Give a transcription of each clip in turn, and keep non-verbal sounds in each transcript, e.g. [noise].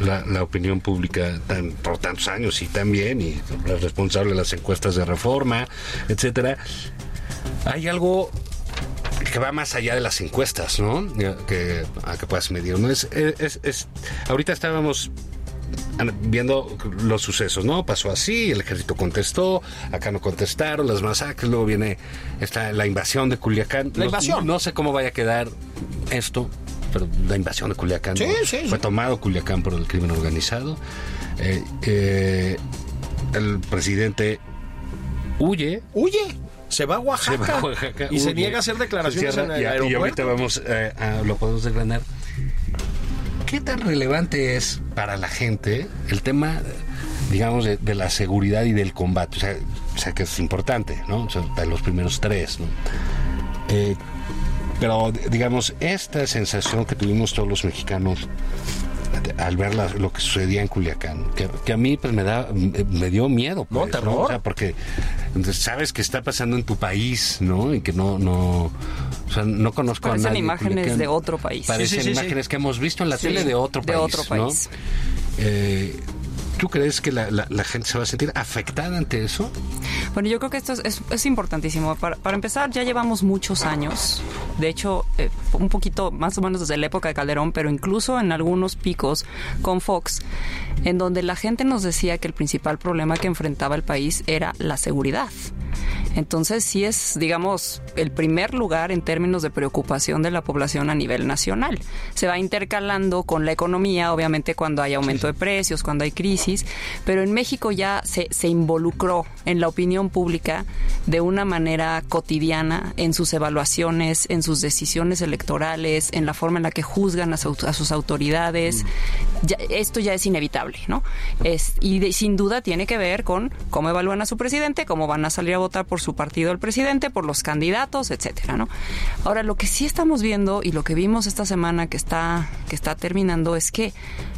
La, la opinión pública tan, por tantos años y también, y la responsable de las encuestas de reforma, etcétera. Hay algo que va más allá de las encuestas, ¿no? Que, a que puedas medir. ¿no? Es, es, es, ahorita estábamos viendo los sucesos, ¿no? Pasó así, el ejército contestó, acá no contestaron, las masacres, luego viene esta, la invasión de Culiacán. La invasión. No, no sé cómo vaya a quedar esto, pero la invasión de Culiacán Sí, ¿no? sí, fue tomado Culiacán por el crimen organizado. Eh, eh, el presidente huye. Huye. Se va a Oaxaca. se va a Oaxaca, y se niega a hacer declaraciones en el y, y aeropuerto. ahorita vamos eh, a, lo podemos desgranar. ¿Qué tan relevante es para la gente el tema, digamos, de, de la seguridad y del combate? O sea, o sea, que es importante, ¿no? O sea, los primeros tres, ¿no? Eh, pero, digamos, esta sensación que tuvimos todos los mexicanos al ver la- lo que sucedía en Culiacán, que, que a mí pues me da me, me dio miedo, No, pues, terror. O sea, porque sabes que está pasando en tu país, ¿no? Y que no no o sea, no conozco Parecen a nadie. en imágenes Culiacán. de otro país. Parecen Sí, sí, sí, sí. imágenes que hemos visto en la Sí, tele de otro de país. otro ¿no? país. Eh, ¿Tú crees que la, la- la gente se va a sentir afectada ante eso? Bueno, yo creo que esto es, es- es importantísimo. Para, para empezar, ya llevamos muchos años, de hecho, eh, un poquito más o menos desde la época de Calderón, pero incluso en algunos picos con Fox, en donde la gente nos decía que el principal problema que enfrentaba el país era la seguridad. Entonces, sí es, digamos, el primer lugar en términos de preocupación de la población a nivel nacional. Se va intercalando con la economía, obviamente cuando hay aumento de precios, cuando hay crisis, pero en México ya se, se involucró en la opinión pública de una manera cotidiana en sus evaluaciones, en sus decisiones electorales, en la forma en la que juzgan a, su- a sus autoridades. Ya- esto ya es inevitable, ¿no? Es, y de- sin duda tiene que ver con cómo evalúan a su presidente, cómo van a salir a votar por su partido el presidente, por los candidatos, etcétera, ¿no? Ahora, lo que sí estamos viendo y lo que vimos esta semana que está, que está terminando es que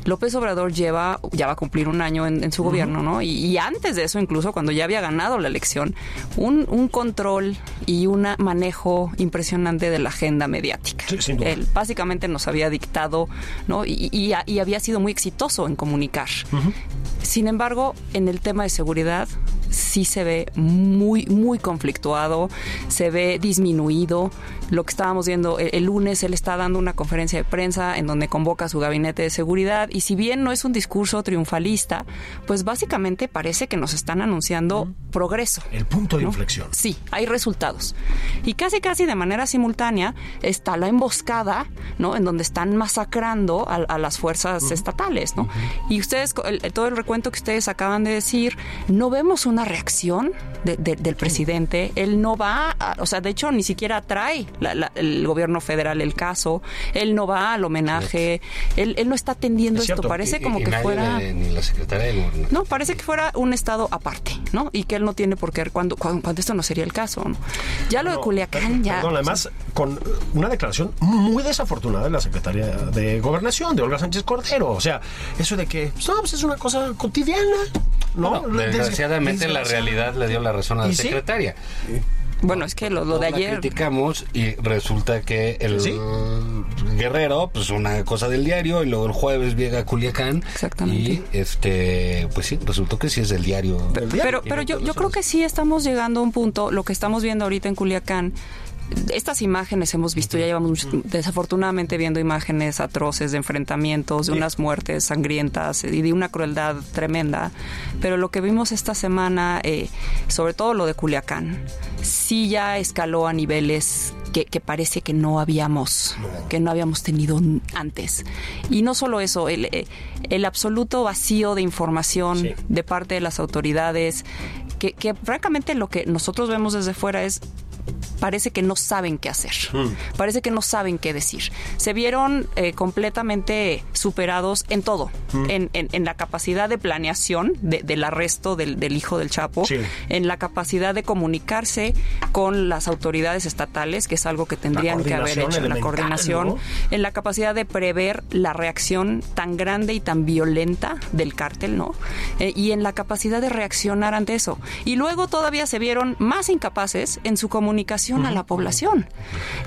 López Obrador lleva, ya va a cumplir un año en, en su gobierno, ¿no? Y, y antes de eso, incluso cuando ya había ganado la elección, un, un control y un manejo impresionante de la agenda mediática. Sí, sin duda. Él básicamente nos había dictado, ¿no? Y, y- y había sido muy exitoso en comunicar. Sin embargo, en el tema de seguridad sí se ve muy, muy conflictuado, se ve disminuido. Lo que estábamos viendo el, el lunes, él está dando una conferencia de prensa en donde convoca a su gabinete de seguridad y si bien no es un discurso triunfalista, pues básicamente parece que nos están anunciando progreso. El punto de ¿no? inflexión. Sí, hay resultados. Y casi casi de manera simultánea está la emboscada, ¿no? En donde están masacrando a, a las fuerzas estatales, ¿no? Y ustedes, el- todo el recuento que ustedes acaban de decir, no vemos una reacción de- de- del presidente. Él no va, a- o sea, de hecho ni siquiera trae la- la- el gobierno federal el caso. Él no va al homenaje. Él, él no está atendiendo Es esto. cierto. Parece Y- como y que nadie fuera... de- ni la secretaria de Gobernación. No, parece que fuera un estado aparte, ¿no? Y que él no tiene por qué cuando, cuando, cuando esto no sería el caso, ¿no? Ya lo de Culiacán ya. Perdón, además, con una declaración muy desafortunada de la secretaria de Gobernación, de Olga Sánchez Cordero. O sea, eso de que, pues, no, pues es una cosa cotidiana, ¿no? Bueno, desgraciadamente la realidad le dio la razón a la ¿Y sí? Bueno, es que lo, lo de la ayer. criticamos y resulta que el ¿Sí? Guerrero, pues una cosa del diario, y luego el jueves llega a Culiacán. Exactamente. Y este, pues sí, resultó que sí es del diario. Pero, pero yo, yo creo que sí estamos llegando a un punto, lo que estamos viendo ahorita en Culiacán. Estas imágenes hemos visto, ya llevamos mucho- desafortunadamente viendo imágenes atroces de enfrentamientos, de unas muertes sangrientas y de una crueldad tremenda. Pero lo que vimos esta semana, eh, sobre todo lo de Culiacán, sí ya escaló a niveles que, que parece que no habíamos, que no habíamos tenido antes. Y no solo eso, el, eh, el absoluto vacío de información Sí. de parte de las autoridades, que, que francamente lo que nosotros vemos desde fuera es parece que no saben qué hacer, parece que no saben qué decir. Se vieron eh, completamente superados en todo, en, en- en la capacidad de planeación de- del arresto del, del hijo del Chapo, Sí. en la capacidad de comunicarse con las autoridades estatales, que es algo que tendrían que haber hecho, la coordinación, ¿no? en la capacidad de prever la reacción tan grande y tan violenta del cártel, ¿no? Eh, y en la capacidad de reaccionar ante eso. Y luego todavía se vieron más incapaces en su comunicación a la población.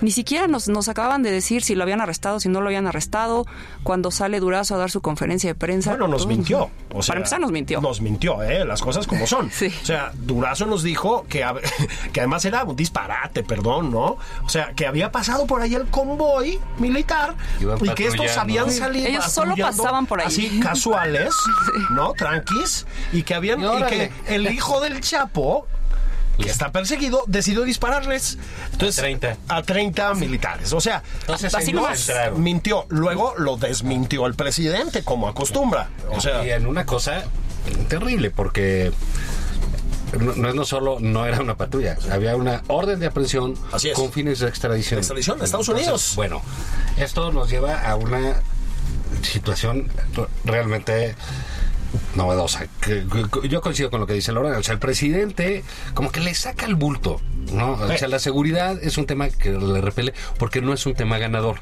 Ni siquiera nos, nos acababan de decir si lo habían arrestado, si no lo habían arrestado, cuando sale Durazo a dar su conferencia de prensa. Bueno, nos mintió. O sea, Para empezar, nos mintió. Nos mintió, ¿eh? Las cosas como son. [laughs] Sí. O sea, Durazo nos dijo que, [laughs] que además era un disparate, perdón, ¿no? O sea, que había pasado por ahí el convoy militar y que estos habían salido. Ellos solo pasaban por ahí. Así, [laughs] casuales, ¿no? Tranquis. Y que habían. Y que el hijo del Chapo. Que está perseguido, decidió dispararles Entonces, A 30. a 30 militares. O sea, Entonces, Así mintió. Luego lo desmintió el presidente, como acostumbra. O sea, y en una cosa terrible, porque no, no es no solo no era una patrulla, había una orden de aprehensión Así con fines de extradición. Extradición a Estados Unidos. Bueno, esto nos lleva a una situación realmente novedosa. Yo coincido con lo que dice Lorena. O sea, el presidente como que le saca el bulto, ¿no? O sea, la seguridad es un tema que le repele porque no es un tema ganador.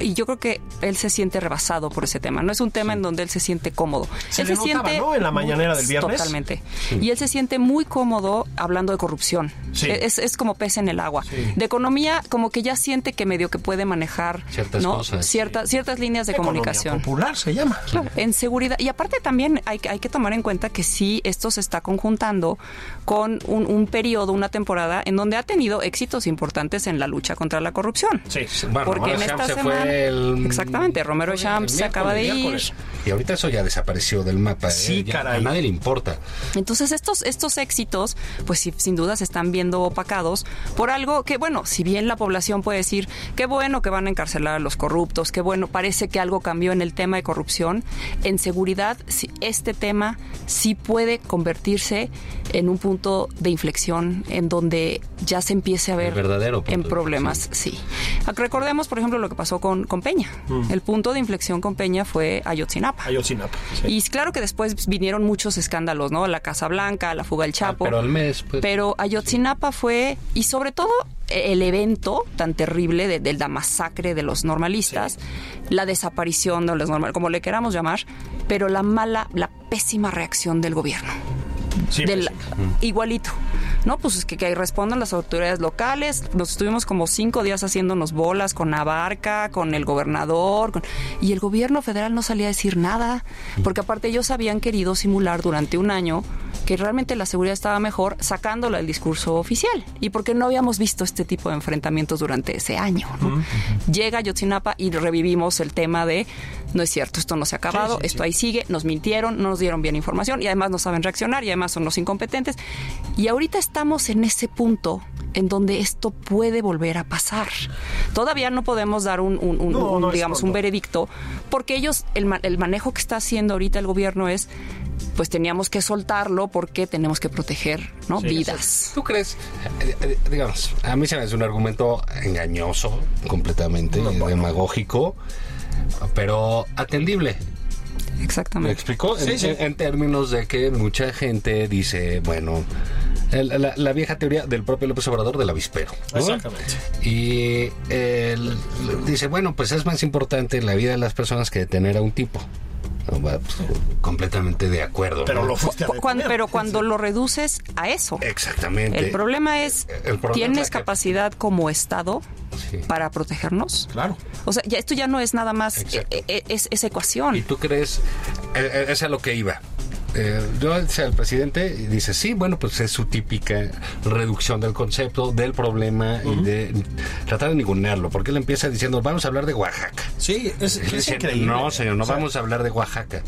Y yo creo que él se siente rebasado por ese tema. No es un tema en donde él se siente cómodo. Se él le notaba, ¿no? En la mañanera del viernes. Totalmente. Y él se siente muy cómodo hablando de corrupción. Sí. Es, es como pez en el agua. De economía, como que ya siente que medio que puede manejar Ciertas ¿no? cosas, Ciertas, ciertas líneas de economía comunicación. popular se llama. Claro, en seguridad. Y aparte también hay, que- hay que tomar en cuenta que sí, esto se está conjuntando con un, un periodo, una temporada en donde ha tenido éxitos importantes en la lucha contra la corrupción. Sí. Bueno, Porque Romero en esta se fue semana- el- Exactamente, Romero Champ se acaba de ir. Y ahorita eso ya desapareció del mapa. ¿eh? Sí, caray. A nadie le importa. Entonces estos, estos éxitos, pues sí, sin duda se están viendo opacados por algo que, bueno, si bien la población puede decir, qué bueno que van a encarcelar a los corruptos, qué bueno, parece que algo cambió en el tema de corrupción, en seguridad, este tema sí puede convertirse en un punto de inflexión en donde ya se empiece a ver verdadero en problemas, sí. Recordemos, por ejemplo, lo que pasó con, con Peña. El punto de inflexión con Peña fue Ayotzinapa. Ayotzinapa. sí. Y claro que después vinieron muchos escándalos, ¿no? La Casa Blanca, la fuga del Chapo. Ah, pero al mes, pues. Pero Ayotzinapa fue, y sobre todo el evento tan terrible de, de la masacre de los normalistas, la desaparición de los normalistas, como le queramos llamar, pero la mala, la pésima reacción del gobierno. Sí, Del- pues, igualito. No, pues es que, que respondan las autoridades locales. Nos estuvimos como cinco días haciéndonos bolas con Abarca, con el gobernador, con- y el gobierno federal no salía a decir nada, porque aparte ellos habían querido simular durante un año que realmente la seguridad estaba mejor sacándolo del discurso oficial y porque no habíamos visto este tipo de enfrentamientos durante ese año. ¿no? Llega Yotzinapa y revivimos el tema de no es cierto, esto no se ha acabado, Sí, sí, esto sí. ahí sigue, nos mintieron, no nos dieron bien información y además no saben reaccionar y además son los incompetentes. Y ahorita estamos en ese punto en donde esto puede volver a pasar. Todavía no podemos dar un, un- un- No, un, no digamos, un veredicto, porque ellos, el, ma- el manejo que está haciendo ahorita el gobierno es, pues teníamos que soltarlo porque tenemos que proteger ¿no? Sí, vidas. ¿Tú crees? eh, eh, digamos, a mí se me hace un argumento engañoso, completamente No, bueno. demagógico, pero atendible. ¿Me Exactamente. explicó? Sí, en, sí. en- en términos de que mucha gente dice, bueno, el- la, la vieja teoría del propio López Obrador del avispero. ¿no? Exactamente. Y él dice, bueno, pues es más importante la vida de las personas que detener a un tipo. Pues, completamente de acuerdo. Pero ¿no? lo fuiste a Cu- cuan- detener. pero cuando lo reduces a eso, Exactamente. el problema es, El problema ¿tienes es que- capacidad como Estado Sí. para protegernos? Claro. O sea, ya esto ya no es nada más eh, eh, es, esa ecuación. ¿Y tú crees? eh, es a lo que iba. Eh, yo decía el presidente y dice sí bueno pues es su típica reducción del concepto del problema y de tratar de ningunearlo porque él empieza diciendo vamos a hablar de Oaxaca Sí, es, es increíble. no señor no O sea, vamos a hablar de Oaxaca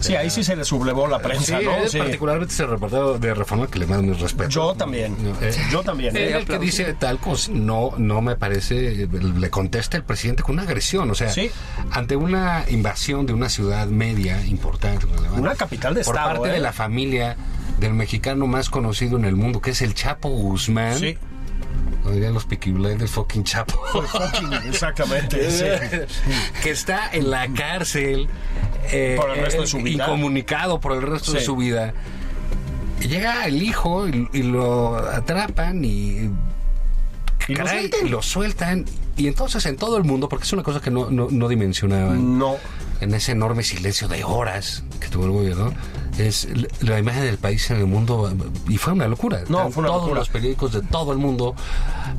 Sí, ahí sí se le sublevó la prensa, sí, ¿no? él Sí. particularmente ese reportero de Reforma que le mando mi respeto Yo también. Eh, Yo también. Eh, el que dice tal cosa, no, no me parece, le contesta el presidente con una agresión, o sea, Sí. ante una invasión de una ciudad media importante, relevante, Una capital de por estado, parte ¿eh? de la familia del mexicano más conocido en el mundo, que es el Chapo Guzmán. Sí. Como dirían los Peaky Blinders, fucking chapo. [laughs] Exactamente. [laughs] sí. que está en la cárcel eh, Por el resto de su eh, vida. incomunicado por el resto de su vida. Llega el hijo y, y lo atrapan y, Y lo caray, sueltan. lo sueltan. Y entonces en todo el mundo, porque es una cosa que no, no, no dimensionaban, No. en ese enorme silencio de horas que tuvo el gobierno, es la imagen del país en el mundo. Y fue una locura. No, fue una Todos locura. los periódicos de todo el mundo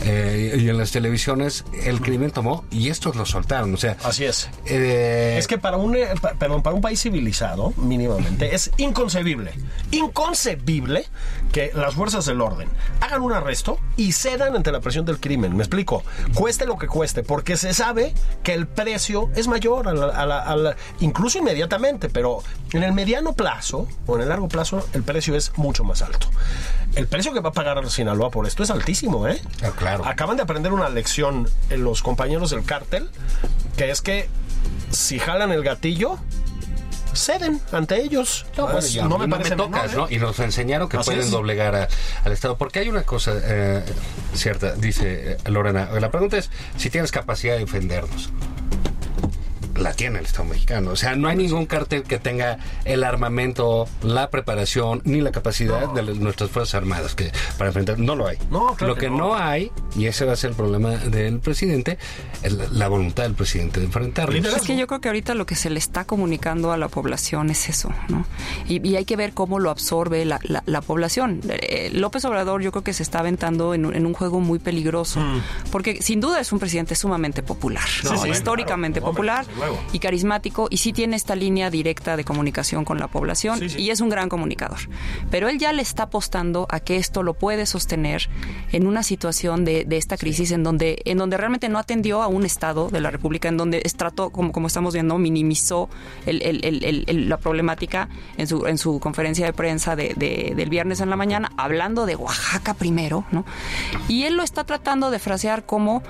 eh, y en las televisiones, el crimen tomó y estos lo soltaron. O sea, Así es. eh, Es que para un, eh, perdón, para un país civilizado, mínimamente, es inconcebible, inconcebible que las fuerzas del orden hagan un arresto y cedan ante la presión del crimen. Me explico. Cueste lo que cueste, porque se sabe que el precio es mayor, a la- a la- a la- incluso inmediatamente, pero en el mediano plazo o en el largo plazo, el precio es mucho más alto. El precio que va a pagar Sinaloa por esto es altísimo, ¿eh? Ah, claro. Acaban de aprender una lección en los compañeros del cártel, que es que si jalan el gatillo, ceden ante ellos. No, Pues, no me parece tocas, menor, ¿no? ¿eh? Y nos enseñaron que Así pueden es. doblegar a- al Estado. Porque hay una cosa eh, cierta, dice eh, Lorena. La pregunta es si tienes capacidad de defendernos. La tiene el Estado mexicano. O sea, no hay ningún cártel que tenga el armamento, la preparación, ni la capacidad de las- nuestras Fuerzas Armadas que para enfrentar. No lo hay. No, claro lo que que no. no. hay, y ese va a ser el problema del presidente, es la, la voluntad del presidente de enfrentarlos. Liderazgo. Es que yo creo que ahorita lo que se le está comunicando a la población es eso, ¿no? Y, y hay que ver cómo lo absorbe la, la- la población. Eh, López Obrador yo creo que se está aventando en, un- en un juego muy peligroso, porque sin duda es un presidente sumamente popular, Mm. Sí, ¿no? sí, históricamente claro, popular luego. y carismático, y sí tiene esta línea directa de comunicación con la población, Sí, sí. y es un gran comunicador. Pero él ya le está apostando a que esto lo puede sostener en una situación de, de esta crisis en donde, en donde realmente no atendió a un Estado de la República, en donde trató, como, como estamos viendo, minimizó el- el- el- el- el- la problemática en su, en su conferencia de prensa de- de- del viernes en la mañana, hablando de Oaxaca primero, ¿no? Y él lo está tratando de frasear como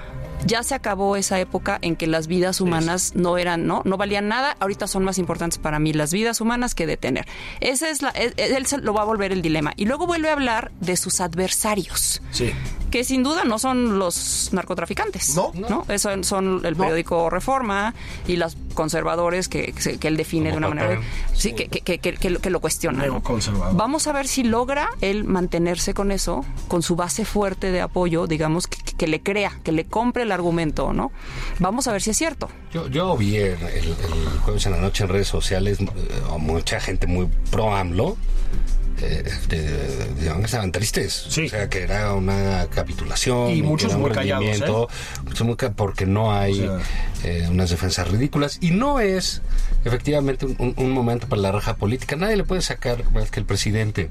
ya se acabó esa época en que las vidas humanas no eran, ¿no? No valían nada. Ahorita son más importantes para mí las vidas humanas que detener. Ese es la, él, él se lo va a volver el dilema. Y luego vuelve a hablar de sus adversarios. Sí. Que sin duda no son los narcotraficantes. No. ¿no? Eso son el periódico Reforma y los conservadores que, que él define Como de una manera. Sí, que, que, que, que- que lo- que lo cuestionan. ¿no? Neoconservador. Vamos a ver si logra él mantenerse con eso, con su base fuerte de apoyo, digamos, que, que le crea, que le compre el argumento, ¿no? Vamos a ver si es cierto. Yo, yo vi el, el- el jueves en la noche en redes sociales eh, a mucha gente muy pro AMLO. Eh, de, de- digamos que estaban tristes. Sí. O sea, que era una capitulación. Y muchos muy callados, ¿eh? rendimiento, muchos muy ca- porque no hay O eh, unas defensas ridículas. Y no es efectivamente un, un- un momento para la raja política. Nadie le puede sacar más que el presidente.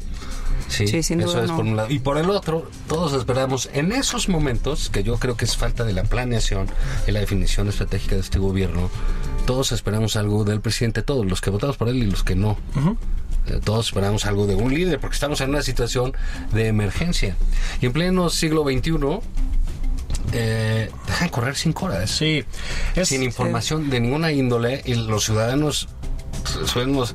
Sí, Sí, sin eso duda es no. por un lado. Y por el otro, todos esperamos en esos momentos, que yo creo que es falta de la planeación y la definición estratégica de este gobierno, todos esperamos algo del presidente, todos, los que votamos por él y los que no. Eh, Todos esperamos algo de un líder, porque estamos en una situación de emergencia. Y en pleno siglo XXI, eh, dejan correr cinco horas Sí. Es, sin información de ninguna índole y los ciudadanos suben unos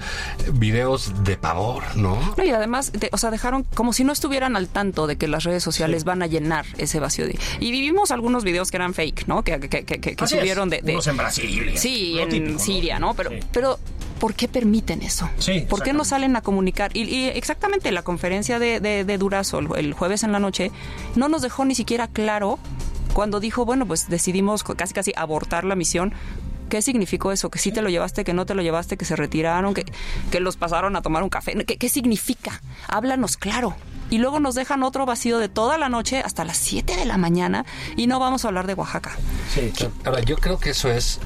videos de pavor, ¿no? No, y además, de- o sea, dejaron como si no estuvieran al tanto de que las redes sociales van a llenar ese vacío. de- y vivimos algunos videos que eran fake, ¿no? Que, que, que, que- que Así es. subieron de, de- Unos en Brasil. Sí, en típico, ¿no? Siria, ¿no? Pero, Sí. pero ¿por qué permiten eso? Sí, ¿Por qué no salen a comunicar? Y, y exactamente la conferencia de, de- de Durazo el, el jueves en la noche no nos dejó ni siquiera claro cuando dijo, bueno, pues decidimos casi casi abortar la misión. ¿Qué significó eso? ¿Que sí te lo llevaste, que no te lo llevaste, que se retiraron, que, que los pasaron a tomar un café? ¿Qué, qué significa? Háblanos claro. Y luego nos dejan otro vacío de toda la noche hasta las 7 de la mañana y no vamos a hablar de Oaxaca. Sí. Ahora, yo creo que eso es,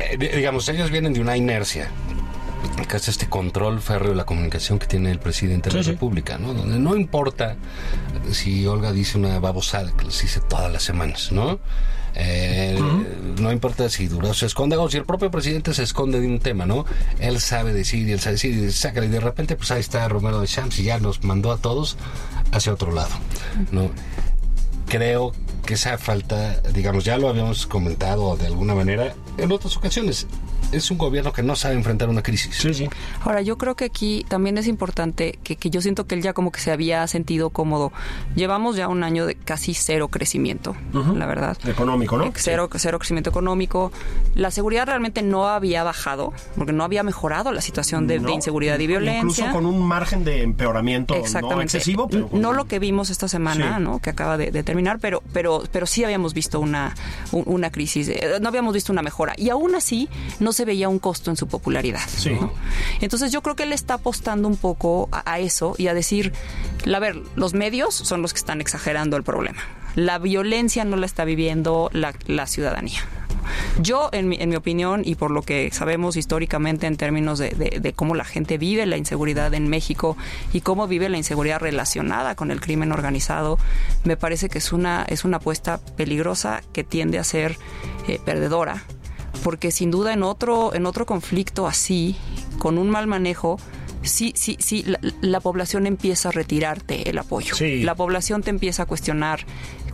eh, di- digamos, ellos vienen de una inercia. que es este control férreo de la comunicación que tiene el presidente de la Sí, sí. República, ¿no? Donde no importa si Olga dice una babosada que les dice todas las semanas, ¿no? Eh, No importa si Durazo se esconde o si el propio presidente se esconde de un tema, ¿no? Él sabe decir y él sabe decir y saca y de repente pues ahí está Romero de Champs y ya nos mandó a todos hacia otro lado, ¿no? creo esa falta, digamos, ya lo habíamos comentado de alguna manera, en otras ocasiones. Es un gobierno que no sabe enfrentar una crisis. Sí, sí. Ahora, yo creo que aquí también es importante que, que yo siento que él ya como que se había sentido cómodo. Llevamos ya un año de casi cero crecimiento, la verdad. Económico, ¿no? Eh, Cero, cero crecimiento económico. La seguridad realmente no había bajado, porque no había mejorado la situación de, inseguridad y violencia. Incluso con un margen de empeoramiento no Exactamente. excesivo, pero con- no lo que vimos esta semana, Sí. ¿no? Que acaba de, de terminar, pero, pero, pero sí habíamos visto una, un- una crisis, eh, no habíamos visto una mejora. Y aún así no se veía un costo en su popularidad. Sí. ¿no? Entonces yo creo que él está apostando un poco a, a eso y a decir, a ver, los medios son los que están exagerando el problema. La violencia no la está viviendo la, la ciudadanía. Yo, en mi, en mi opinión, y por lo que sabemos históricamente en términos de, de- de cómo la gente vive la inseguridad en México y cómo vive la inseguridad relacionada con el crimen organizado, me parece que es una, es una apuesta peligrosa que tiende a ser eh, perdedora. Porque sin duda en otro, en otro conflicto así, con un mal manejo, sí, sí, sí, la, la población empieza a retirarte el apoyo. Sí. La población te empieza a cuestionar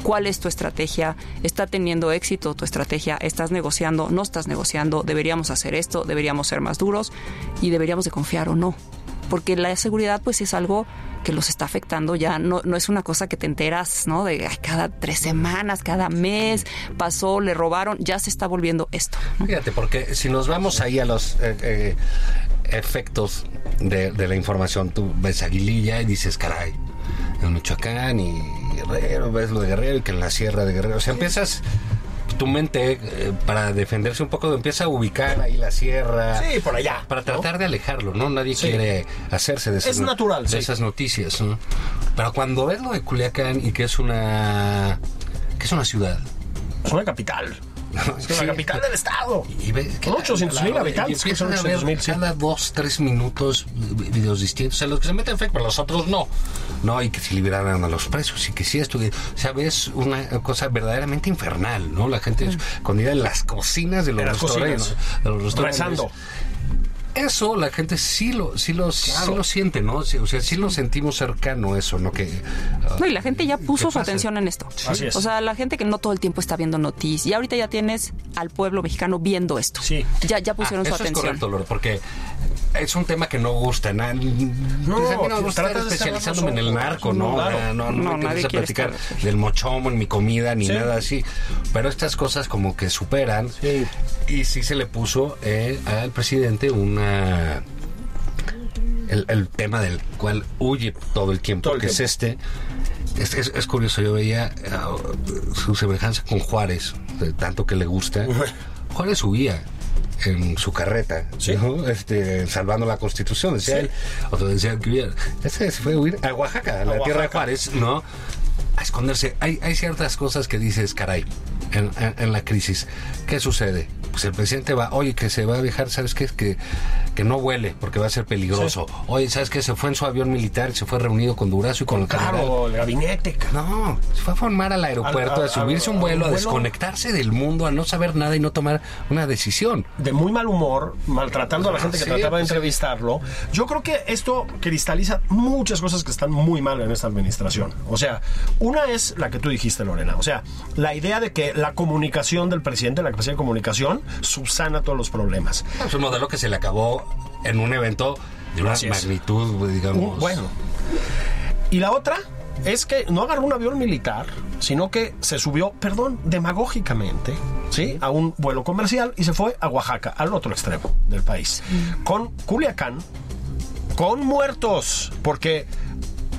cuál es tu estrategia, está teniendo éxito tu estrategia, estás negociando, no estás negociando, deberíamos hacer esto, deberíamos ser más duros y deberíamos de confiar o no. Porque la seguridad pues es algo que los está afectando ya, no, no es una cosa que te enteras, ¿no? De ay, cada tres semanas, cada mes, pasó, le robaron, ya se está volviendo esto. ¿no? Fíjate, porque si nos vamos ahí a los eh, eh, efectos de, de la información, tú ves Aguililla y dices, caray, en Michoacán y Guerrero, ves lo de Guerrero y que en la sierra de Guerrero, o sea, empiezas tu mente eh, para defenderse un poco empieza a ubicar ahí la sierra Sí, por allá, para ¿no? tratar de alejarlo no nadie Sí. quiere hacerse de esas, Es natural, de sí. esas noticias ¿no? pero cuando ves lo de Culiacán y que es una que es una ciudad Es una capital. [laughs] Es que Sí. la capital del estado. y ve que Son 800,000 la- habitantes, y que son empiezan a ver 800,000, sí. cada dos tres minutos vi- videos distintos a los que se meten fake pero los otros no no y que si liberaran a los presos y que si esto o sea ves una cosa verdaderamente infernal no la gente escondida en las cocinas de los restaurantes cocinas. de los restaurantes Rezando. Eso la gente sí lo sí lo, sí lo siente no Sí, o sea sí lo sentimos cercano eso no que ah, No, y la gente ya puso ¿Qué su atención en esto. Así es. O sea, la gente que no todo el tiempo está viendo noticias. Y ahorita ya tienes al pueblo mexicano viendo esto. Sí. Ya, ya pusieron Ah, su eso atención. es correcto, Lore, porque es un tema que no gusta. Na, no, pues a mí no me gusta estar especializándome en el narco, ¿no? no, claro. Ah, No, no, No, me nadie interesa quiere platicar estar- del mochomo en mi comida ni Sí. nada así. Pero estas cosas como que superan. Sí. Y sí se le puso eh, al presidente una... El, el tema del cual huye todo el tiempo, Todo el que es este. Es, es- es curioso, yo veía ah, su semejanza con Juárez, de tanto que le gusta. [laughs] Juárez subía en su carreta, Sí. ¿no? este, salvando la constitución, decía Sí. él. Otro decía que hubiera. Ese se fue a huir a Oaxaca, a la tierra de. Juárez, ¿no? A esconderse. Hay, hay ciertas cosas que dices, caray, en, en- en la crisis. ¿Qué sucede? Pues el presidente va, oye, que se va a dejar, ¿sabes qué? Que, que no huele porque va a ser peligroso. Oye, ¿sabes qué? Se fue en su avión militar, se fue reunido con Durazo y con, el general. Claro, el gabinete. No, se fue a formar al aeropuerto, a subirse a un vuelo, a desconectarse del mundo, a no saber nada y no tomar una decisión. de muy mal humor, maltratando a la gente que Sí, trataba de pues, entrevistarlo. Yo creo que esto cristaliza muchas cosas que están muy mal en esta administración. O sea, una es la que tú dijiste, Lorena. O sea, la idea de que la comunicación del presidente, la capacidad de comunicación, subsana todos los problemas. Es un modelo que se le acabó en un evento de una Así es. magnitud, digamos. Un- bueno. Y la otra es que no agarró un avión militar, sino que se subió, perdón, demagógicamente, ¿sí? A un vuelo comercial y se fue a Oaxaca, al otro extremo del país. Con Culiacán, con muertos, porque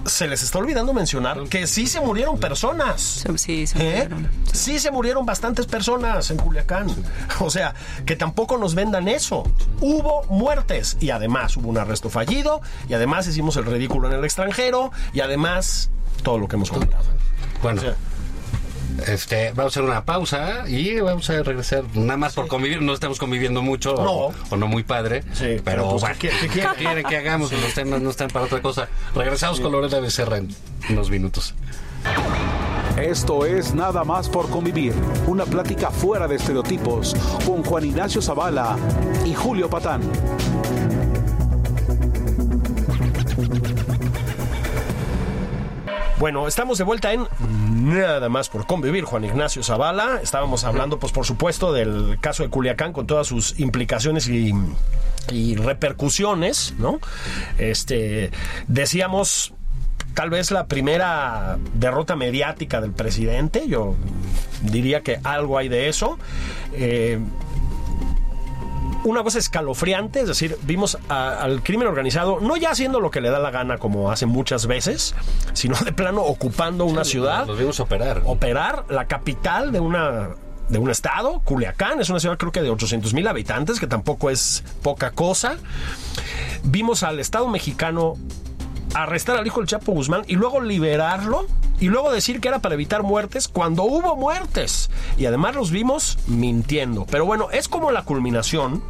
se les está olvidando mencionar que sí se murieron personas. Sí, se ¿Eh? murieron. Sí se murieron bastantes personas en Culiacán. [laughs] O sea, que tampoco nos vendan eso. Hubo muertes y además hubo un arresto fallido y además hicimos el ridículo en el extranjero y además todo lo que hemos comentado. Bueno, O sea, este, vamos a hacer una pausa y vamos a regresar. Nada más por convivir, no estamos conviviendo mucho No. o, o no muy padre. Sí, pero, pero pues, bueno, ¿qué- qué ¿qué [laughs] quieren? que hagamos? Los temas no están para otra cosa. Regresamos con Lorena Becerra en unos minutos. Esto es Nada más por convivir, una plática fuera de estereotipos con Juan Ignacio Zavala y Julio Patán. Bueno, estamos de vuelta en nada más por convivir, Juan Ignacio Zavala. Estábamos hablando, pues por supuesto, del caso de Culiacán con todas sus implicaciones y, y repercusiones, ¿no? Este, decíamos tal vez la primera derrota mediática del presidente. Yo diría que algo hay de eso. Eh, una cosa escalofriante, es decir, vimos a- al crimen organizado no ya haciendo lo que le da la gana como hace muchas veces, sino de plano ocupando una ciudad, Los vimos operar. operar la capital de una de un estado, Culiacán, es una ciudad creo que de 800 mil habitantes, que tampoco es poca cosa. Vimos al Estado mexicano arrestar al hijo del Chapo Guzmán y luego liberarlo y luego decir que era para evitar muertes cuando hubo muertes. Y además los vimos mintiendo. Pero bueno, es como la culminación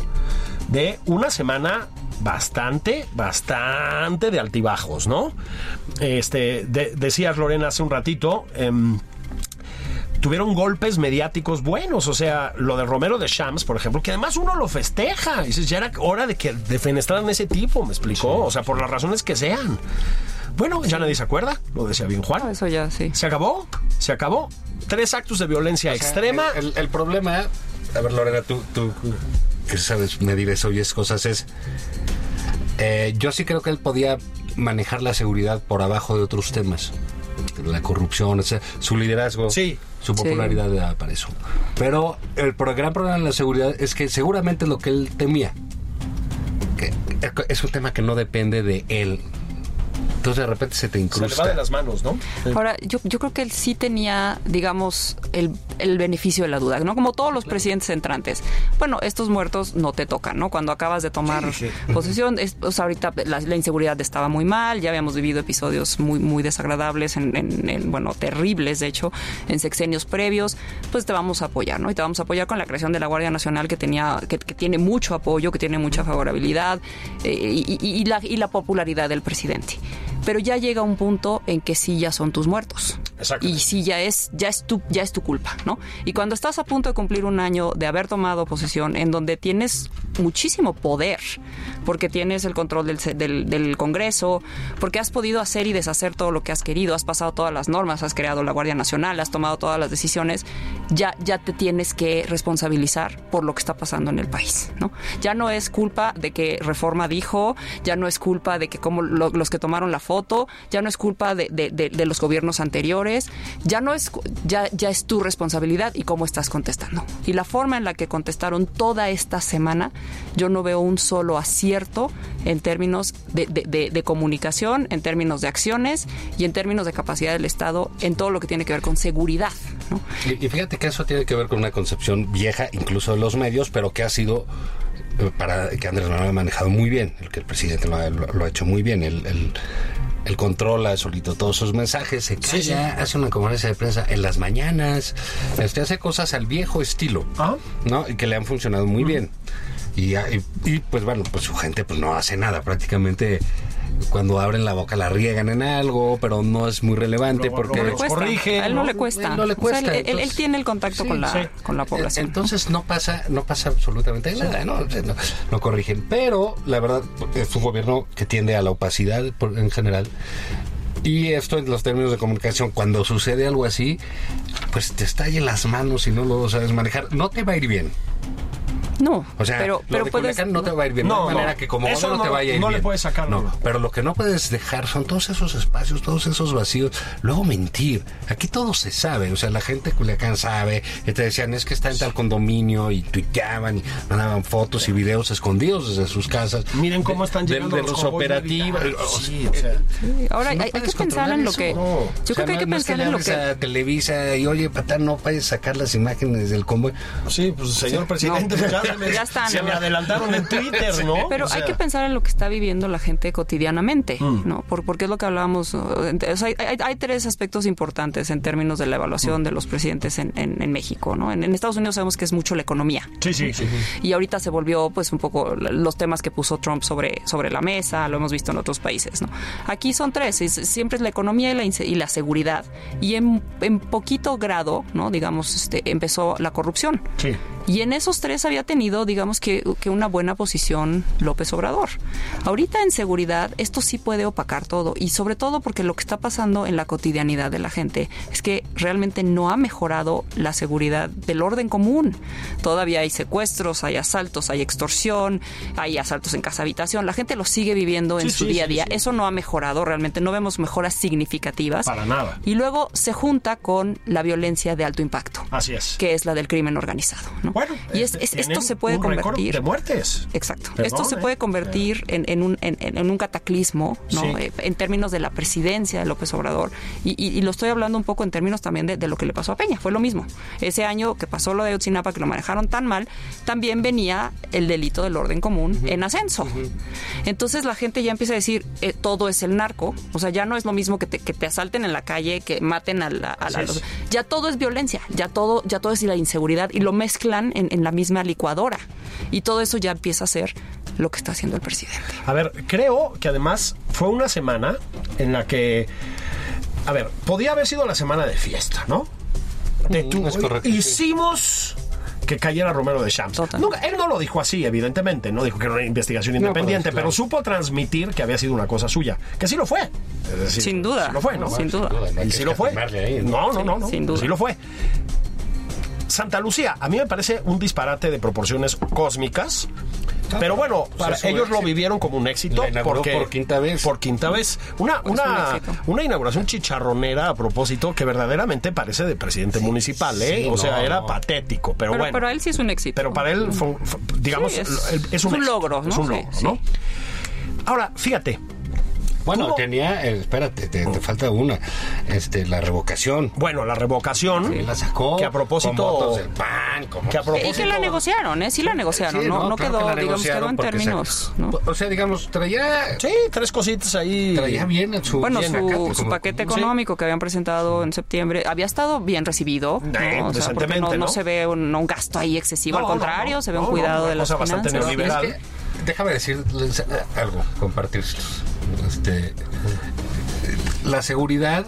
de una semana bastante, bastante de altibajos, ¿no? Este, de- decías Lorena hace un ratito, em, tuvieron golpes mediáticos buenos. O sea, lo de Romero de Shams, por ejemplo, que además uno lo festeja. Y dices, ya era hora de que defenestraran ese tipo, me explicó. O sea, por las razones que sean. Bueno, ya nadie se acuerda, lo decía bien Juan. Eso ya, sí. Se acabó, se acabó. Tres actos de violencia extrema. El, el- el problema, a ver, Lorena, tú, tú que sabes medir eso y esas cosas, es. eh, yo sí creo que él podía manejar la seguridad por abajo de otros temas. La corrupción, o sea, su liderazgo, Sí. Su popularidad da para eso. Pero el gran problema de la seguridad es que seguramente lo que él temía, que es un tema que no depende de él. Entonces de repente se te se le incrusta. va de las manos, ¿no? Ahora, yo, yo creo que él sí tenía, digamos, el, el beneficio de la duda, ¿no? Como todos los presidentes entrantes. Bueno, estos muertos no te tocan, ¿no? Cuando acabas de tomar posesión, es- o sea, ahorita la, la inseguridad estaba muy mal, ya habíamos vivido episodios muy, muy desagradables, en, en- en, bueno, terribles, de hecho, en sexenios previos, pues te vamos a apoyar, ¿no? Y te vamos a apoyar con la creación de la Guardia Nacional que tenía, que, que tiene mucho apoyo, que tiene mucha favorabilidad eh, y, y- y la, y la popularidad del presidente. Pero ya llega un punto en que sí ya son tus muertos. Exacto. Y sí ya es, ya es tu, ya es tu culpa, ¿no? Y cuando estás a punto de cumplir un año de haber tomado posesión, en donde tienes muchísimo poder, porque tienes el control del, del, del Congreso, porque has podido hacer y deshacer todo lo que has querido, has pasado todas las normas, has creado la Guardia Nacional, has tomado todas las decisiones, ya, ya te tienes que responsabilizar por lo que está pasando en el país, ¿no? Ya no es culpa de que Reforma dijo, ya no es culpa de que como lo- los que tomaron la foto, ya no es culpa de, los gobiernos anteriores, ya no es ya, es tu responsabilidad y cómo estás contestando. Y la forma en la que contestaron toda esta semana, yo no veo un solo acierto en términos de, comunicación, en términos de acciones y en términos de capacidad del Estado en todo lo que tiene que ver con seguridad. Y, fíjate que eso tiene que ver con una concepción vieja, incluso de los medios, pero que ha sido eh, para que Andrés Manuel ha manejado muy bien, el que el presidente lo ha, hecho muy bien, el controla solito todos sus mensajes, se calla, hace una conferencia de prensa en las mañanas, este, hace cosas al viejo estilo, Ajá. ¿no? Y que le han funcionado muy bien. Y, y, y, pues bueno, pues su gente pues no hace nada, prácticamente cuando abren la boca la riegan en algo, pero no es muy relevante Luego- porque... cuesta. corrige, a él no, ¿no? le cuesta. No le O sea, cuesta, él- él, tiene el contacto Sí, con, la, sí. con la población. Entonces no pasa, no pasa absolutamente nada, ¿no? No, no corrigen. Pero la verdad es un gobierno que tiende a la opacidad por- en general. Y esto en los términos de comunicación, cuando sucede algo así, pues te estalle las manos y no lo sabes manejar. No te va a ir bien. No, O sea, pero, lo pero de puedes. Culiacán no te va a ir bien. No, No, de manera no. que como Eso no- te vaya a ir no le bien. puedes sacar, No, pero lo que no puedes dejar son todos esos espacios, todos esos vacíos. Luego mentir. Aquí todo se sabe. O sea, la gente de Culiacán sabe. Y te decían, es que está en tal condominio y tuiteaban y mandaban fotos y videos escondidos desde sus casas. Miren cómo están De- llegando de, los los operativos. militares. O sea, Sí, o sea, Ahora no hay, hay que pensar en lo que. Yo O sea, creo que hay que pensar le en lo que. a Televisa y oye, patán, no vayas a sacar las imágenes del convoy. Sí, pues señor presidente, No. pues, ya, [laughs] se me, Ya están, se me adelantaron en Twitter, ¿no? Pero O sea, hay que pensar en lo que está viviendo la gente cotidianamente, Mm. ¿no? Por- porque es lo que hablábamos. O sea, hay, hay- hay tres aspectos importantes en términos de la Mm. evaluación de los presidentes en, en- en México, ¿no? En, en Estados Unidos sabemos que es mucho la economía. Sí, sí, sí. Y ahorita se volvió, pues, un poco los temas que puso Trump sobre, sobre la mesa, lo hemos visto en otros países, ¿no? Aquí son tres, es- siempre es la economía y la, y la seguridad. Y en, en poquito grado, ¿no? Digamos, este, empezó la corrupción. Sí. Y en esos tres había tenido, digamos que, que una buena posición López Obrador. Ahorita en seguridad esto sí puede opacar todo y sobre todo porque lo que está pasando en la cotidianidad de la gente es que realmente no ha mejorado la seguridad del orden común. Todavía hay secuestros, hay asaltos, hay extorsión, hay asaltos en casa habitación. La gente lo sigue viviendo en Sí, su sí, día a día. sí. Eso no ha mejorado realmente, no vemos mejoras significativas. Para nada. Y luego se junta con la violencia de alto impacto, Así es. que es la del crimen organizado. ¿no? Bueno, y es- es- esto se puede un convertir. de muertes. Exacto. Perdón, Esto se ¿eh? puede convertir en, en un, en, en un cataclismo, ¿no? Sí. Eh, en términos de la presidencia de López Obrador. Y, y- y lo estoy hablando un poco en términos también de, de lo que le pasó a Peña. Fue lo mismo. Ese año que pasó lo de Utsinapa, que lo manejaron tan mal, también venía el delito del orden común en ascenso. Entonces la gente ya empieza a decir, eh, todo es el narco. O sea, ya no es lo mismo que te, que te asalten en la calle, que maten a la... a la- Así es. ya todo es violencia, ya todo, ya todo es la inseguridad y lo mezclan en, en la misma licuadora. Y todo eso ya empieza a ser lo que está haciendo el presidente. A ver, creo que además fue una semana en la que. A ver, podía haber sido la semana de fiesta, ¿no? De tu- Mm, es correcto. Hicimos que cayera Romero de Champs. Total. Nunca- él no lo dijo así, evidentemente, no dijo que era una investigación No, pero, independiente, pero, supo transmitir que había sido una cosa suya, que sí lo fue. Es decir, Sin duda. sí lo fue, ¿no? Sin duda. que sí lo fue. escatimarle ahí, ¿no? No, no, no, no. sin duda. Sí lo fue. Santa Lucía, a mí me parece un disparate de proporciones cósmicas. Pero bueno, para es un ellos lo vivieron como un éxito porque por quinta vez. Por quinta vez. Una, un una, una inauguración chicharronera a propósito que verdaderamente parece de presidente municipal, ¿eh? sí, o sea, no, era no. patético, pero, Pero, bueno. pero él sí es un éxito. Pero para él, fue un- fue- digamos, Sí, es- es, es un, un éxito, logro, ¿no? Es un Sí, logro, sí. ¿no? Ahora, fíjate, Bueno, Tuvo- tenía, eh, espérate, te, te falta una, este, la revocación. bueno, la revocación, Sí, la sacó que a propósito, con votos del PAN, como que a Y propósito, que la negociaron, ¿eh? Sí la negociaron, Sí, no, no, claro quedó, que digamos, quedó en términos, se- ¿no? O sea, digamos, traía, sí, tres cositas ahí. traía bien en su... Bueno, bien su, acá, su como- paquete sí. económico que habían presentado en septiembre había estado bien recibido. ¿no? Eh, O sea, porque no, no ¿no? se ve un, un gasto ahí excesivo, No, al contrario, no, se ve un no, cuidado no, de las cosa bastante finanzas. Y es neoliberal. que, déjame decirles algo, compartir. Este, la seguridad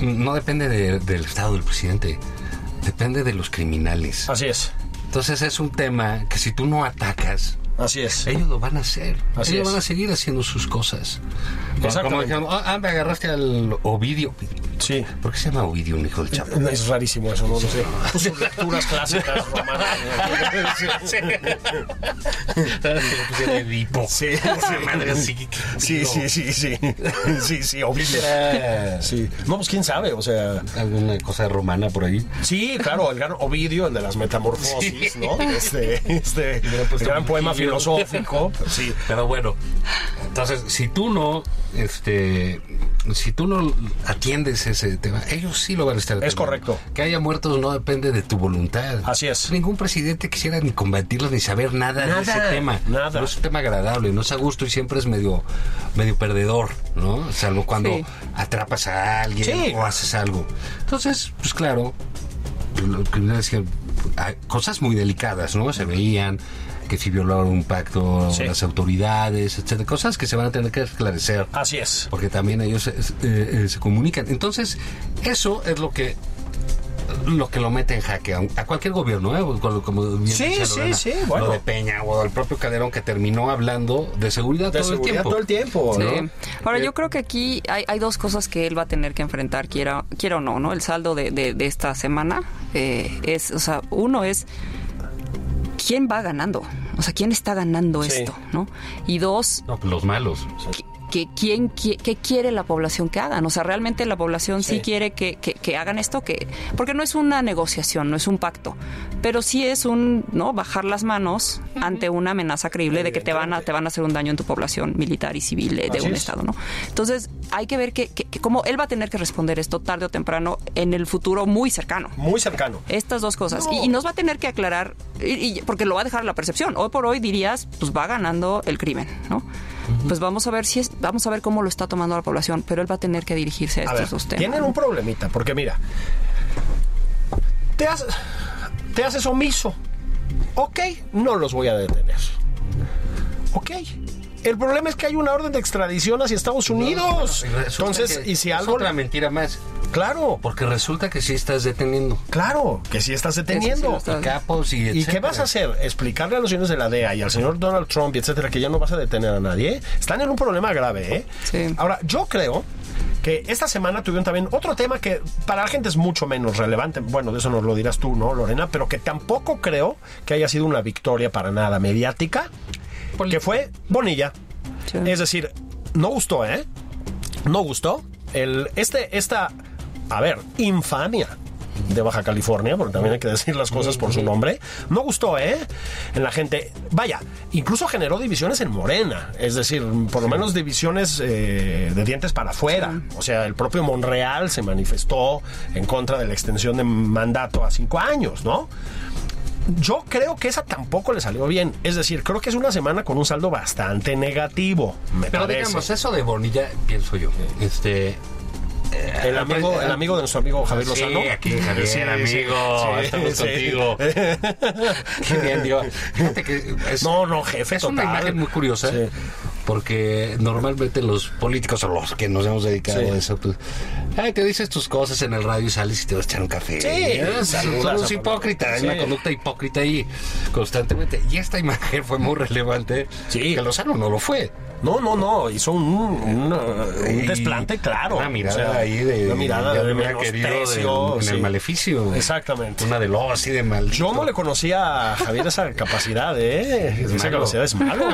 no depende de- del estado del presidente, depende de los criminales. Así es, Entonces es un tema que si tú no atacas, así es. ellos lo van a hacer. Así ellos es. van a seguir haciendo sus cosas. Como Exactamente. dijeron, ah, ah, me agarraste al Ovidio. Sí. ¿Por qué se llama Ovidio, un hijo del Chapo? Es rarísimo eso, no lo sé. Sus lecturas clásicas romanas. Edipo. Sí, Esa madre así. Sí, sí, sí, sí. Sí, sí, Ovidio. Sí. No, pues quién sabe, o sea. alguna cosa romana por ahí. Sí, claro, el gran Ovidio, el de las metamorfosis, ¿no? Este, este el gran poema filosófico. Sí. Pero bueno, entonces, si tú no, este, si tú no atiendes ese tema, ellos sí lo van a estar atendiendo. correcto. Que haya muertos no depende de tu voluntad. Así es. Ningún presidente quisiera ni combatirlos ni saber nada, Nada, de ese tema. nada. No es un tema agradable, no es a gusto y siempre es medio, medio perdedor, ¿no? Salvo cuando Sí. atrapas a alguien Sí. o haces algo. Entonces, pues claro, lo que me decían, hay cosas muy delicadas, ¿no? Se veían que si violaron un pacto Sí. las autoridades, etcétera, cosas que se van a tener que esclarecer. Así es. Porque también ellos eh, eh, se comunican. Entonces, eso es lo que lo que lo mete en jaque a, cualquier gobierno, ¿eh? Como, como bien Sí, decía sí, sí, bueno. Lo de Peña o el propio Calderón que terminó hablando de seguridad De todo seguridad el tiempo. todo el tiempo, Sí. ¿no? Ahora, Eh, yo creo que aquí hay, hay dos cosas que él va a tener que enfrentar, quiera, quiera o no, ¿no? El saldo de, de- de esta semana eh, es, o sea, uno es quién va ganando, o sea, quién está ganando Sí. esto, ¿no? Y dos, No, pues los malos. Que, quién qui- qué quiere la población que hagan. O sea, realmente la población sí, Sí. quiere que, que- que hagan esto, que porque no es una negociación, no es un pacto, pero sí es un no bajar las manos ante una amenaza creíble de que te van a te van a hacer un daño en tu población militar y civil eh, de Así un es. estado, ¿no? Entonces hay que ver que, que, que cómo él va a tener que responder esto tarde o temprano en el futuro muy cercano. Muy cercano. Estas dos cosas. No. Y, y nos va a tener que aclarar, y- y- porque lo va a dejar a la percepción. Hoy por hoy dirías, pues va ganando el crimen, ¿no? Pues vamos a ver si es, vamos a ver cómo lo está tomando la población, pero él va a tener que dirigirse a, A estos ver, dos temas. tienen un problemita, porque mira, te haces, te haces omiso. Ok, no los voy a detener. Ok. El problema es que hay una orden de extradición hacia Estados Unidos. Y Entonces, y si es algo... otra mentira más. Claro, Porque resulta que sí estás deteniendo. claro, que sí estás sí deteniendo. Y capos y ¿Y qué vas a hacer? ¿Explicarle a los señores de la DEA y al señor Donald Trump, y etcétera, que ya no vas a detener a nadie? Están en un problema grave, ¿eh? Sí. Ahora, yo creo que esta semana tuvieron también otro tema que para la gente es mucho menos relevante. Bueno, de eso nos lo dirás tú, ¿no, Lorena? Pero que tampoco creo que haya sido una victoria para nada mediática, que fue Bonilla. Sí. Es decir, no gustó, ¿eh? No gustó. El, este, esta, a ver, infamia de Baja California, porque también hay que decir las cosas por su nombre, no gustó, ¿eh? En la gente. Vaya, incluso generó divisiones en Morena, es decir, por lo menos divisiones eh, de dientes para afuera. O sea, el propio Monreal se manifestó en contra de la extensión de mandato a cinco años, ¿no? Yo creo que esa tampoco le salió bien. Es decir, creo que es una semana con un saldo bastante negativo, me Pero parece. digamos, eso de Bonilla, pienso yo. Este. el amigo, el amigo de nuestro amigo Javier Sí, Lozano. aquí, Javier, Sí, amigo, sí, estamos sí. contigo. [laughs] Qué bien. Fíjate que es, No, no, jefe, es una total. imagen muy curiosa. Porque normalmente los políticos o los que nos hemos dedicado Sí. a eso, pues, ay, te dices tus cosas en el radio y sales y te vas a echar un café. Sí, ¿Eh? Somos hipócritas, hay Sí. una conducta hipócrita ahí constantemente. Y esta imagen fue muy relevante. Sí. Que Lozano no lo fue. No, no, no, hizo un, un, un Y desplante claro. Una mirada O sea, ahí de. Una mirada ya de me hubiera querido menosprecio, de- en sí. el maleficio. Exactamente. Una de lo así de maldito. Yo no le conocía a Javier esa capacidad, ¿eh? [laughs] Esa malo. capacidad es malo.